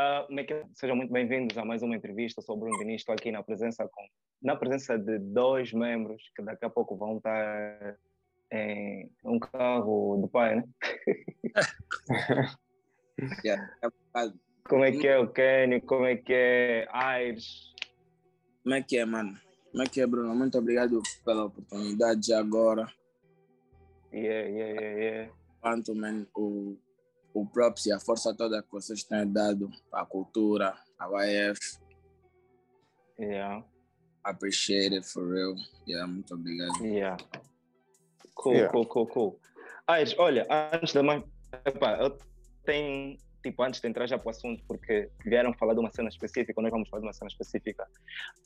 Uh, sejam muito bem-vindos a mais uma entrevista sobre o Bruno Diniz. Estou aqui na presença, com, na presença de dois membros que daqui a pouco vão estar em um carro do pai, né? Como é que é o Kenny? Como é que é Aires? Como é que é, mano? Como é que é, Bruno? Muito obrigado pela oportunidade agora. Yeah, yeah, yeah, yeah. Quanto, man, o, o props e a força toda que vocês têm dado a cultura, a YF. Yeah. Appreciate it for real. Yeah, muito obrigado. Yeah. Cool, yeah. cool, cool, cool. Aires, olha, antes de mais, epá, eu tenho, tipo, antes de entrar já para o assunto, porque vieram falar de uma cena específica, nós vamos falar de uma cena específica.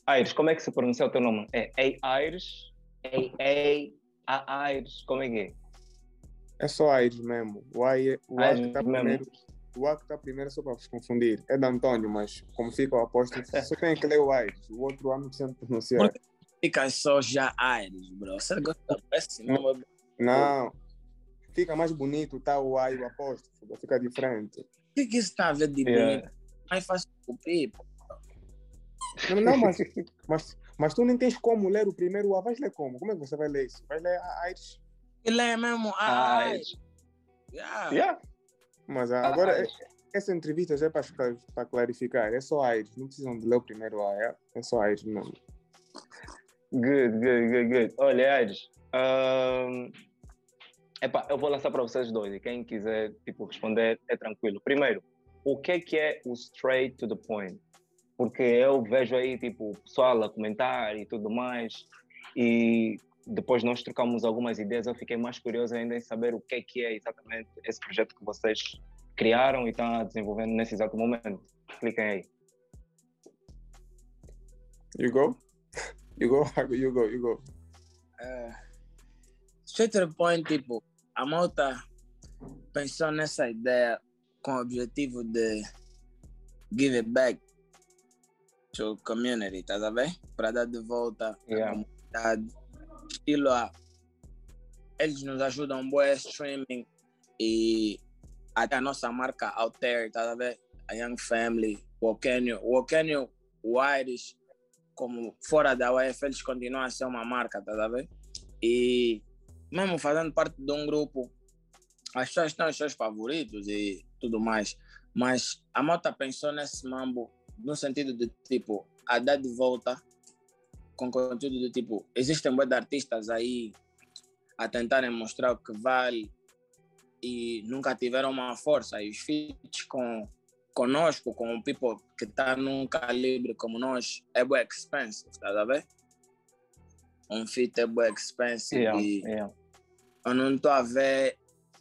Aires, como é que se pronuncia o teu nome? É A-Aires? A-A-Aires? Como é que é? É só Aires mesmo. O A, o A que está primeiro. O A que está primeiro é só para vos confundir. É da Antônio, mas como fica o apóstolo, só tem que ler o Aires. O outro A não precisa pronunciar. Fica só já Aires, bro. Você gosta desse nome? Não. Fica mais bonito, tá? O A e o apóstolo. Fica diferente. O que, que isso está a ver de yeah. bonito? Mais fácil cumprir, pô. Não, não mas, mas, mas tu nem tens como ler o primeiro A. Vais ler como? Como é que você vai ler isso? Vai ler Aires? Ele é mesmo. Yeah. yeah. Mas agora, essa entrevista já é para clarificar. É só Aires. Não precisam de ler o primeiro A. É, é só Aires mesmo. Good, good, good, good. Olha, Aires, um, epá, eu vou lançar para vocês dois e quem quiser tipo, responder é tranquilo. Primeiro, o que é que é o straight to the point? Porque eu vejo aí tipo, o pessoal a comentar e tudo mais e depois nós trocamos algumas ideias, eu fiquei mais curioso ainda em saber o que é que é exatamente esse projeto que vocês criaram e estão desenvolvendo nesse exato momento. Cliquem aí. You go? You go, you go, you go. Uh, straight to the point, tipo, a malta pensou nessa ideia com o objetivo de give it back to community, tá a ver? Para dar de volta yeah. à comunidade. Estilo a eles nos ajudam boa streaming e até a nossa marca out there, tá a ver? A Young Family, o Okenio, o Okenio, o Irish, como fora da UEF, eles continuam a ser uma marca, tá a ver? E mesmo fazendo parte de um grupo, as pessoas têm os seus favoritos e tudo mais, mas a Mota pensou nesse mambo no sentido de tipo, a dar de volta com conteúdo do tipo, existem muitos artistas aí a tentarem mostrar o que vale e nunca tiveram uma força. E os feats com conosco, com o people que está num calibre como nós, é bem expensive, tá a ver? Um fit é bem expensive yeah, e yeah. eu não estou a ver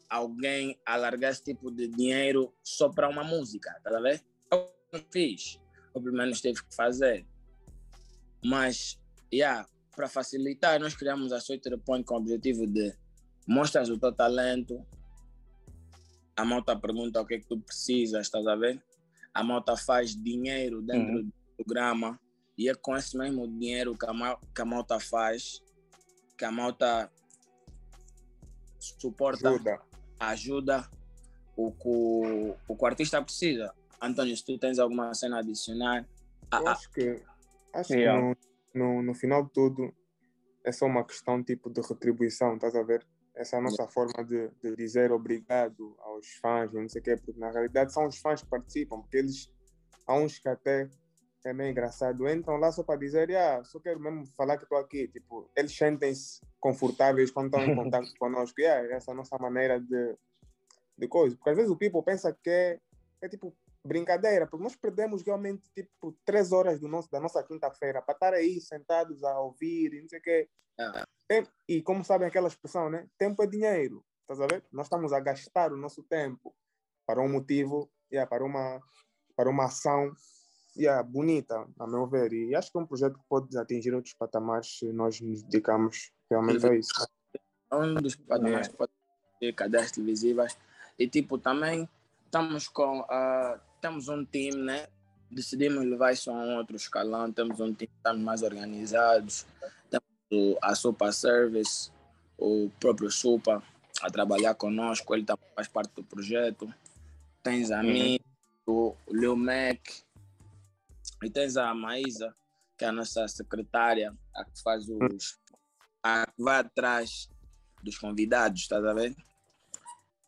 alguém alargar esse tipo de dinheiro só para uma música, tá a ver? Eu não fiz, ou pelo menos teve que fazer. Mas, yeah, para facilitar, nós criamos a Soiter Point com o objetivo de mostrar o teu talento, a malta pergunta o que é que tu precisas, estás a ver? A malta faz dinheiro dentro uhum. do programa e é com esse mesmo dinheiro que a, mal, que a malta faz, que a malta suporta, ajuda, ajuda o, que o, o que o artista precisa. Antônio, se tu tens alguma cena a adicionar. Eu acho que, acho yeah. que no, no, no final de tudo é só uma questão tipo de retribuição, estás a ver? Essa é a nossa forma de, de dizer obrigado aos fãs, não sei o quê, porque na realidade são os fãs que participam, porque eles, há uns que até é meio engraçado, entram lá só para dizer, ah, só quero mesmo falar que estou aqui, tipo, eles sentem-se confortáveis quando estão em contato conosco, e yeah, essa é a nossa maneira de, de coisa, porque às vezes o people pensa que é, é tipo brincadeira, porque nós perdemos realmente tipo três horas do nosso, da nossa quinta-feira para estar aí sentados a ouvir e não sei o quê. Ah. E como sabem aquela expressão, né? Tempo é dinheiro, estás a ver? Nós estamos a gastar o nosso tempo para um motivo, yeah, para, uma, para uma ação yeah, bonita, a meu ver. E acho que é um projeto que pode atingir outros patamares se nós nos dedicamos realmente a isso. É um dos patamares que pode ter cadeias televisivas. E tipo, também estamos com. Uh, temos um time, né? Decidimos levar isso a um outro escalão. Temos um time, estamos mais organizados. Temos a Sopa Service, o próprio Sopa, a trabalhar conosco. Ele também faz parte do projeto. Tens a uhum. mim, o Lil Mac, e tens a Maísa, que é a nossa secretária, a que faz os. a que vai atrás dos convidados, estás a ver?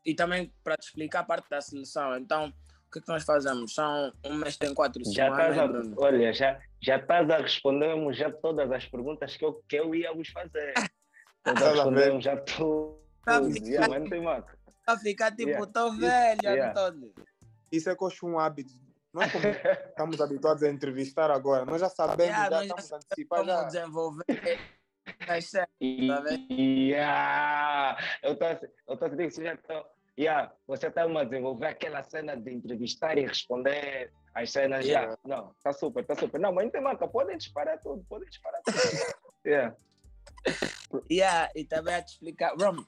E também para te explicar a parte da seleção. Então, que, é que nós fazemos? São um mês tem quatro já semanas. A, Bruno. olha, já, já estás a responder já todas as perguntas que eu, que eu ia vos fazer. Estás a responder já. Tá tem marca. Vai ficar tipo, Yeah. tô velho, Yeah. Antônio. Isso é que eu acho um hábito. Nós como estamos habituados a entrevistar agora, nós já sabemos, Yeah, já nós já estamos a antecipar. Como Já. desenvolver E- tá vendo? Yeah. Eu estou a dizer que você já está. Yeah, você está a desenvolver aquela cena de entrevistar e responder as cenas já. Yeah. Não, está super, está super. Não, mas não tem marca, podem disparar tudo, podem disparar tudo. yeah. Yeah, e também a te explicar. Bro,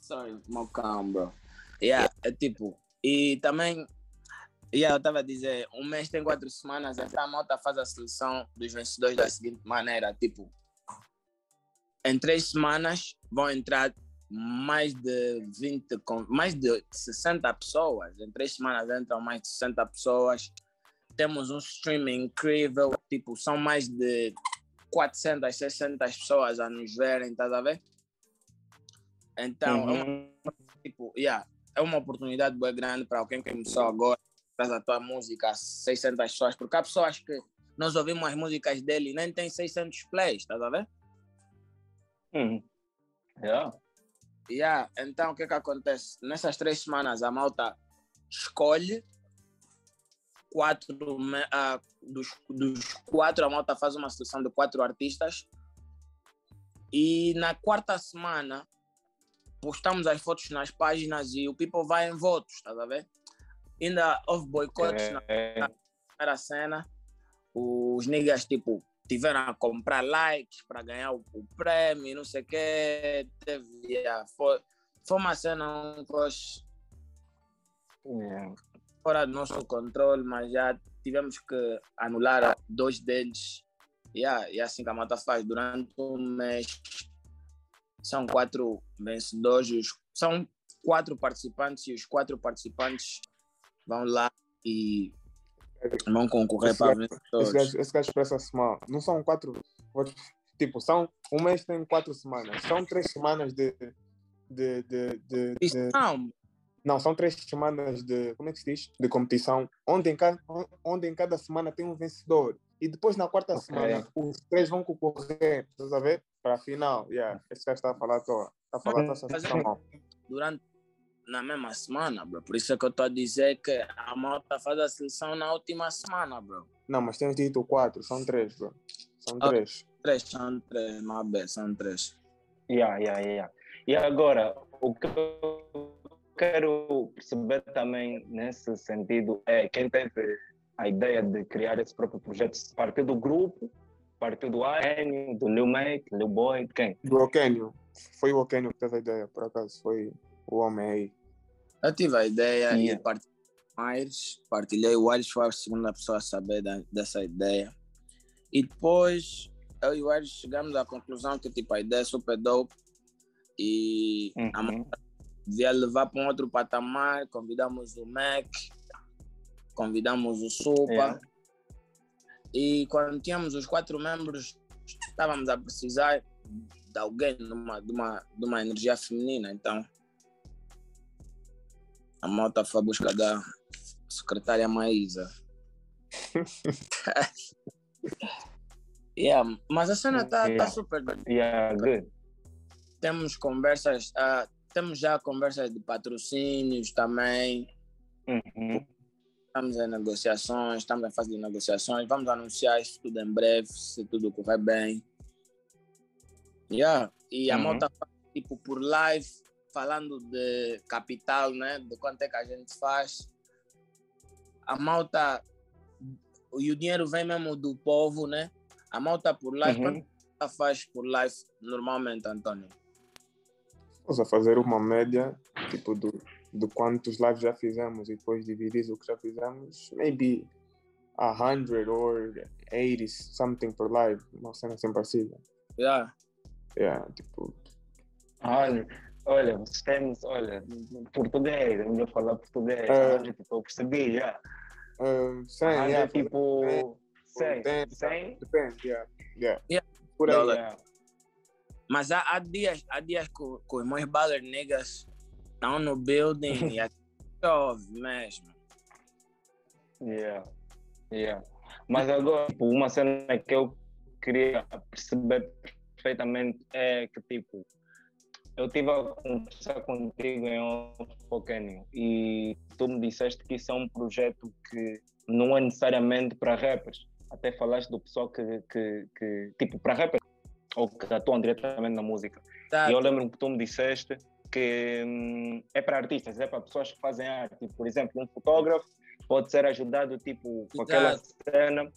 sorry, my calm, bro. Yeah, é tipo. E também. Yeah, eu estava a dizer, um mês tem quatro semanas, então a malta faz a seleção dos vencedores da seguinte maneira: tipo, em três semanas vão entrar mais de 20, con- mais de 60 pessoas. Em três semanas entram mais de 60 pessoas. Temos um streaming incrível, tipo, são mais de 400, 600 pessoas a nos verem, estás a ver? Então, é, uma, Uhum. tipo, yeah, é uma oportunidade bem grande para alguém que começou agora, faz a tua música, a 600 pessoas, porque há pessoas que nós ouvimos as músicas dele e nem tem 600 plays, estás a ver? Uhum. Yeah. Yeah, então o que que acontece? Nessas três semanas a malta escolhe quatro, ah, dos, dos quatro, a malta faz uma seleção de quatro artistas e na quarta semana postamos as fotos nas páginas e o people vai em votos, tá a ver? Ainda houve boicotes na É, primeira cena, os niggas, tipo, tiveram a comprar likes para ganhar o, o prêmio, não sei o quê. Teve, foi, foi uma cena um coisa yeah. fora do nosso controle, mas já tivemos que anular dois deles. Yeah, e é assim que a mata faz. Durante um mês, são quatro vencedores, são quatro participantes e os quatro participantes vão lá e vão concorrer Esse para gajo- Esse gajo, esse gajo expressa-se mal. Não são quatro. Tipo, são. Um mês tem quatro semanas. São três semanas de. de, de, de, de- não, não, são três semanas de. Como é que se diz? De competição. Onde em cada, onde em cada semana tem um vencedor. E depois na quarta Ok. semana os três vão concorrer. Estás a ver? Para a final. Yeah. Esse gajo está a falar à toa. Está a falar à toa. Durante na mesma semana, bro. Por isso é que eu estou a dizer que a malta faz a seleção na última semana, bro. Não, mas tens dito quatro. São três, bro. São três. Três, são três, bad, são três. Yeah, yeah, yeah. E agora, o que eu quero perceber também nesse sentido é quem teve a ideia de criar esse próprio projeto, partiu do grupo, partiu do Arênio, do Lil Mate, Lil Boy, de quem? Do Okênio. Foi o Okênio que teve a ideia, por acaso. Foi o homem aí. Eu tive a ideia Yeah. e partilhei com o Aires, partilhei o Aires foi a segunda pessoa a saber da- dessa ideia. E depois eu e o Aires chegamos à conclusão que tipo, a ideia é super dope e a Uhum. malta devia levar para um outro patamar. Convidamos o Mac, convidamos o Sopa. Yeah. E quando tínhamos os quatro membros, estávamos a precisar de alguém, de uma, de uma, de uma energia feminina. Então, a malta foi à busca da secretária Maísa. yeah, mas a cena está Yeah. super. Yeah, good. Temos conversas, ah, temos já conversas de patrocínios também. Uhum. Estamos em negociações, estamos em fase de negociações. Vamos anunciar isso tudo em breve, se tudo correr bem. Yeah. E a Uhum. malta faz, tipo por live, falando de capital, né? De quanto é que a gente faz. A malta. E o dinheiro vem mesmo do povo, né? A malta por live, Uhum. quanto ela faz por live normalmente, Antônio? Vamos a fazer uma média, tipo, do, de quantos lives já fizemos e depois dividir o que já fizemos. Maybe a 100 or 80 something per live. Uma cena assim parecida. Yeah. Yeah, tipo, Olha, olha, vocês temos, olha, português, eu ia falar português, É. ah, tipo, eu percebi já. Uh, 100, Arranja yeah, tipo 100, 80, 100, Depende, yeah. yeah. Yeah. Por aí. Yeah. Mas há, há dias, há dias que, os meus baller niggas estão no building e aqui chove mesmo. Yeah, yeah. Mas agora, tipo, uma cena que eu queria perceber perfeitamente é que, tipo, eu estive a conversar contigo em Kenny e tu me disseste que isso é um projeto que não é necessariamente para rappers. Até falaste do pessoal que, que, que tipo, para rappers ou que atuam diretamente na música. Tá, E eu lembro-me que tu me disseste que hum, é para artistas, é para pessoas que fazem arte. Tipo, por exemplo, um fotógrafo pode ser ajudado tipo, com aquela Exato. cena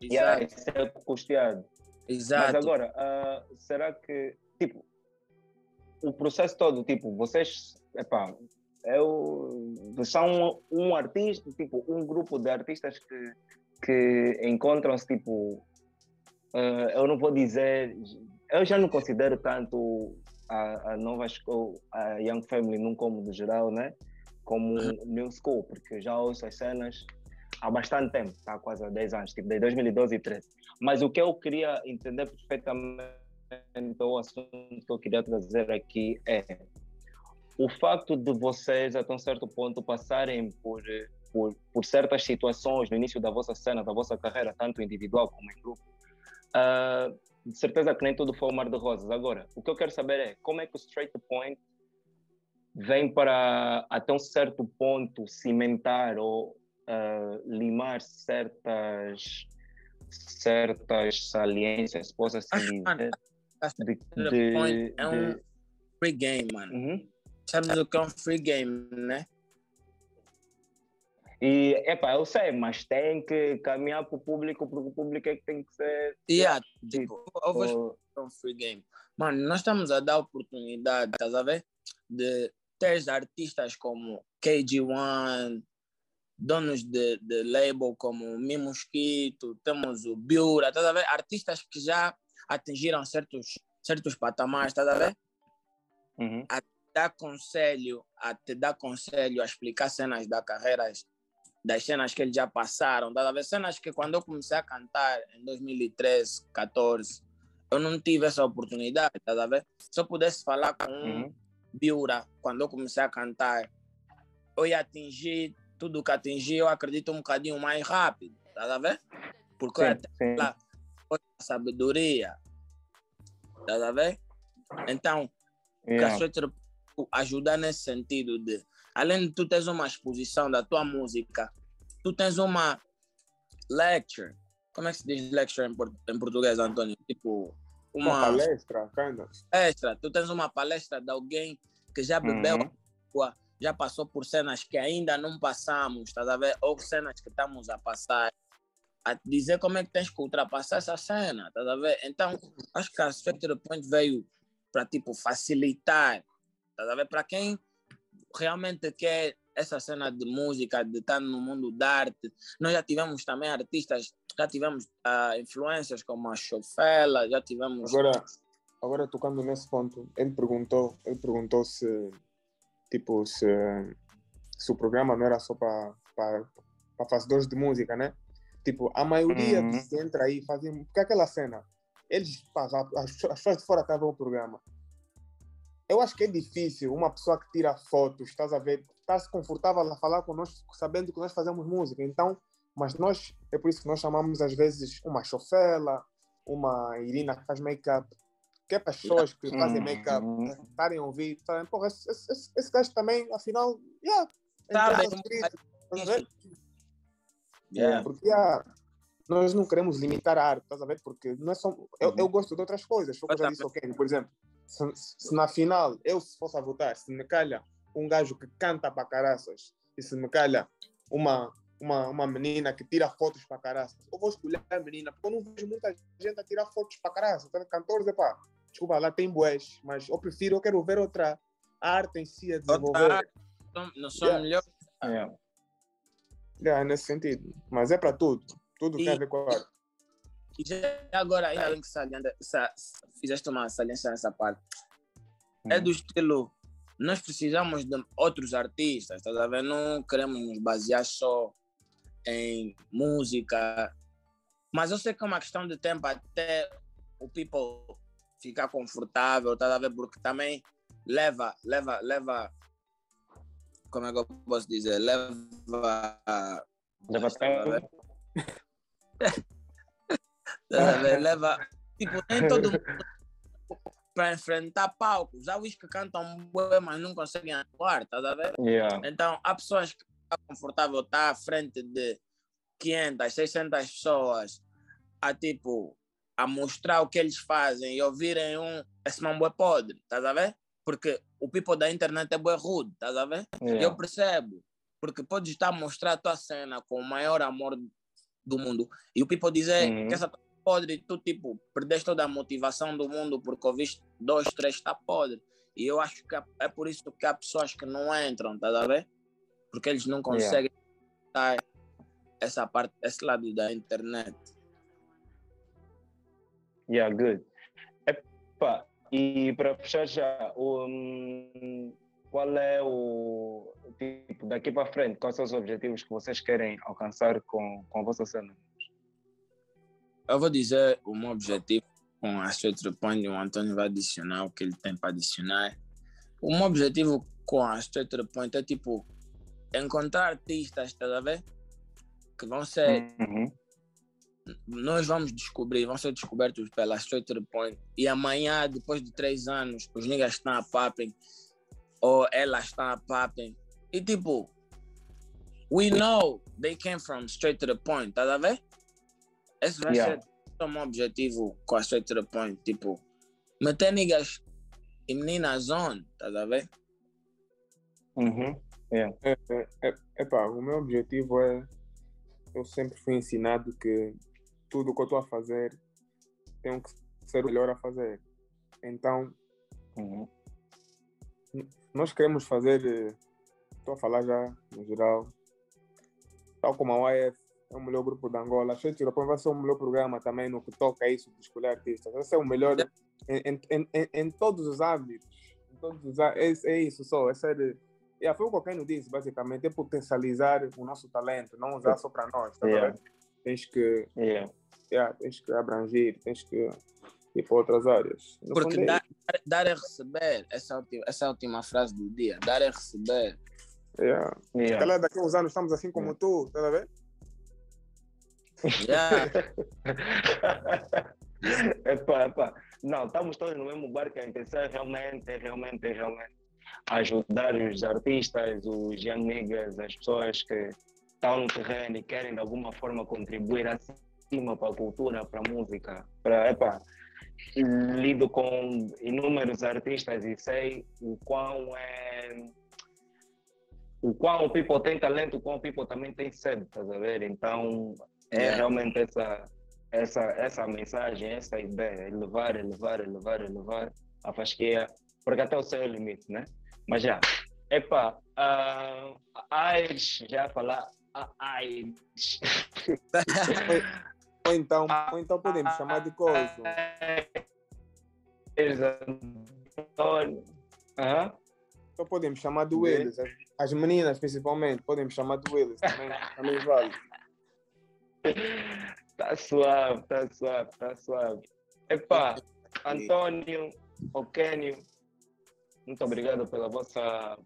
e aí exato, ser custeado. exato. Mas agora, ah, será que, tipo, o processo todo, tipo, vocês, epá, eu, são um artista, tipo, um grupo de artistas que, que encontram-se, tipo, ah, eu não vou dizer, eu já não considero tanto a, a nova escola, a Young Family num cômodo geral, né? Como New School, porque já ouço as cenas há bastante tempo, tá? quase há 10 anos, tipo, de 2012 e 13. Mas o que eu queria entender perfeitamente, o assunto que eu queria trazer aqui é o facto de vocês, até um certo ponto, passarem por, por, por certas situações no início da vossa cena, da vossa carreira, tanto individual como em grupo, ah, de certeza que nem tudo foi um mar de rosas. Agora, o que eu quero saber é como é que o Straight Point vem para, até um certo ponto, cimentar ou ah, limar certas certas saliências, posso assim dizer, Point é um- Free game, mano. Uhum. Sabes o que é um free game, né? E, epá, eu sei, mas tem que caminhar para o público, porque o público é que tem que ser. Yeah, tipo, eu vou é um free game. Mano, nós estamos a dar oportunidade, estás a ver? De ter artistas como KG1, donos de, de label como Mi Mosquito, temos o Biura, estás a ver? Artistas que já atingiram certos, certos patamares, estás a ver? uhum. Dar conselho, a te dar conselho, a explicar cenas da carreira, das cenas que eles já passaram, estás a ver? Cenas que quando eu comecei a cantar em 2013, 14, eu não tive essa oportunidade, estás a ver? Se eu pudesse falar com um Uhum. Biura, quando eu comecei a cantar, eu ia atingir tudo que atingi, eu acredito um bocadinho mais rápido, estás a ver? Porque eu ia Sim, ter sim. lá sabedoria, estás a ver? Então, a Yeah. Sweater ajudar nesse sentido de, além de tu tens uma exposição da tua música, tu tens uma lecture. Como é que se diz lecture em, por- em português, Antônio? Tipo, Uma uma palestra, kind of. palestra. Tu tens uma palestra de alguém que já bebeu Uhum. água, já passou por cenas que ainda não passamos, estás a ver? Ou cenas que estamos a passar. A dizer como é que tens que ultrapassar essa cena, estás a ver? Então, acho que a Spectre Point veio para, tipo, facilitar, estás a ver? Para quem realmente quer essa cena de música, de estar no mundo da arte. Nós já tivemos também artistas, já tivemos ah, influências como a Chofela, já tivemos... Agora, agora tocando nesse ponto, ele perguntou, ele perguntou se tipo se, se o programa não era só para para fazedores de música, né? Tipo, a maioria Uhum. que entra aí fazem porque aquela cena, eles as, as pessoas de fora estavam o programa. Eu acho que é difícil uma pessoa que tira fotos, estás a ver, estar-se confortável a falar conosco, sabendo que nós fazemos música. Então, mas nós, é por isso que nós chamamos às vezes uma chofela, uma Irina que faz make-up, que é para as pessoas que fazem make-up Uhum. estarem a ouvir, falarem, porra, esse, esse, esse- esse gajo também, afinal, yeah, estás a ver? Yeah. Porque ah, nós não queremos limitar a arte, estás a ver? Porque não é só, eu, Uhum. eu gosto de outras coisas, foi o que eu já disse ao Kenny, por exemplo, se, se na final eu se fosse a votar, se me calha um gajo que canta para caraças e se me calha uma, uma, uma menina que tira fotos para caraças, eu vou escolher a menina, porque eu não vejo muita gente a tirar fotos para caraças, tá? cantores, epá, desculpa, lá tem boés, mas eu prefiro, eu quero ver outra arte em si a desenvolver. Outra são Yeah. melhores. Yeah. Yeah, nesse sentido. Mas é para tudo. Tudo tem E- a ver com a arte. E já agora, ainda bem que salienta, sa- fizeste uma saliência nessa parte. É Uhum. do estilo, nós precisamos de outros artistas, a ver? Não queremos nos basear só em música. Mas eu sei que é uma questão de tempo até o people ficar confortável, tá a ver? Porque também leva, leva, leva. Como é que eu posso dizer? Leva. Leva tempo. leva. Tipo, nem todo mundo para enfrentar palcos. Já os que cantam bem, mas não conseguem atuar, tá a ver? Yeah. Então, há pessoas que estão confortável estar tá à frente de 500, 600 pessoas a tipo a mostrar o que eles fazem e ouvirem um esse mambo é podre, tá a ver? Porque o people da internet é bem rude, tá a ver? Yeah. Eu percebo, porque podes estar a mostrar a tua cena com o maior amor do mundo e o people dizer Uhum. que essa tá podre e tu tipo perdeste toda a motivação do mundo porque ouviste dois, três está podre. E eu acho que é por isso que há pessoas que não entram, tá a ver? Porque eles não conseguem dar essa parte, esse lado da internet. Yeah, good. Epa, e para fechar já, um, qual é o tipo daqui para frente? Quais são os objetivos que vocês querem alcançar com, com a vossa cena? Eu vou dizer o meu objetivo com a Point e o Antônio vai adicionar o que ele tem para adicionar. O meu objetivo com a Straight Point é tipo encontrar artistas, tá a ver? Que vão ser Uhum. Nós vamos descobrir, vão ser descobertos pela Straight to the Point. E amanhã, depois de três anos, os niggas estão a papem, ou elas estão a papem. E tipo, we know they came from Straight to the Point, tá a ver? Esse vai Yeah. ser o meu objetivo com a Straight to the Point. Tipo, meter niggas e meninas on, tá a ver? Uhum. É, é, é, epá, o meu objetivo é. Eu sempre fui ensinado que tudo o que eu estou a fazer tenho que ser o melhor a fazer. Então, Uhum. nós queremos fazer. eh, Estou a falar já no geral. Tal como a YF é o melhor grupo de Angola. A Shade Europeu vai ser o melhor programa também no que toca a isso de escolher artistas. Vai ser o melhor em, em, em, em- em todos os âmbitos. Em todos os, á- é, é isso só. É ser. Yeah, foi o que o Keno disse, basicamente. É potencializar o nosso talento, não usar só para nós. Tá Yeah. ver? Tens que, Yeah. yeah, tens que abranger, tens que ir para outras áreas. No Porque é dar, dar- dar é receber, essa é a última, essa é a última frase do dia. Dar é receber. Yeah. Se Yeah. calhar daqui a uns anos estamos assim como tu, tá a ver? Yeah. epá, epá. Não, estamos todos no mesmo barco. A intenção é realmente, é realmente, é realmente ajudar os artistas, os young niggas, as pessoas que estão no terreno e querem de alguma forma contribuir acima para a cultura, para a música. Para, epá, lido com inúmeros artistas e sei o quão é. O quão o people tem talento, o quão o people também tem sede, estás a ver? Então, é Yeah. realmente essa, essa, essa mensagem, essa ideia, elevar, elevar, elevar, elevar a fasquia, porque até o é o limite, né? Mas já, epá, uh, AIDS, já falar, AIDS. Ou então, ou então podemos chamar de coisa. Antônio. Então podemos chamar de. Willis. As, as meninas, principalmente, podemos chamar de Willis. Também, também vale. Tá suave, tá suave, tá suave. Epá, Antônio, Okênio, muito obrigado pela vossa.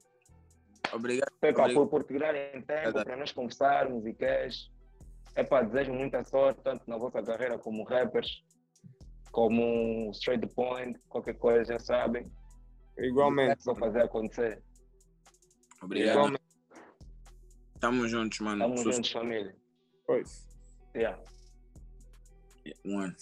Obrigado. Epá, Obrigado. por, por tirarem tempo para nós conversarmos e queres. Epá, desejo muita sorte, tanto na vossa carreira como rappers, como straight point, qualquer coisa já sabem. Igualmente. Só fazer acontecer. Obrigado. Igualmente. Tamo juntos, mano. Estamos juntos, família. Pois. Yeah. One.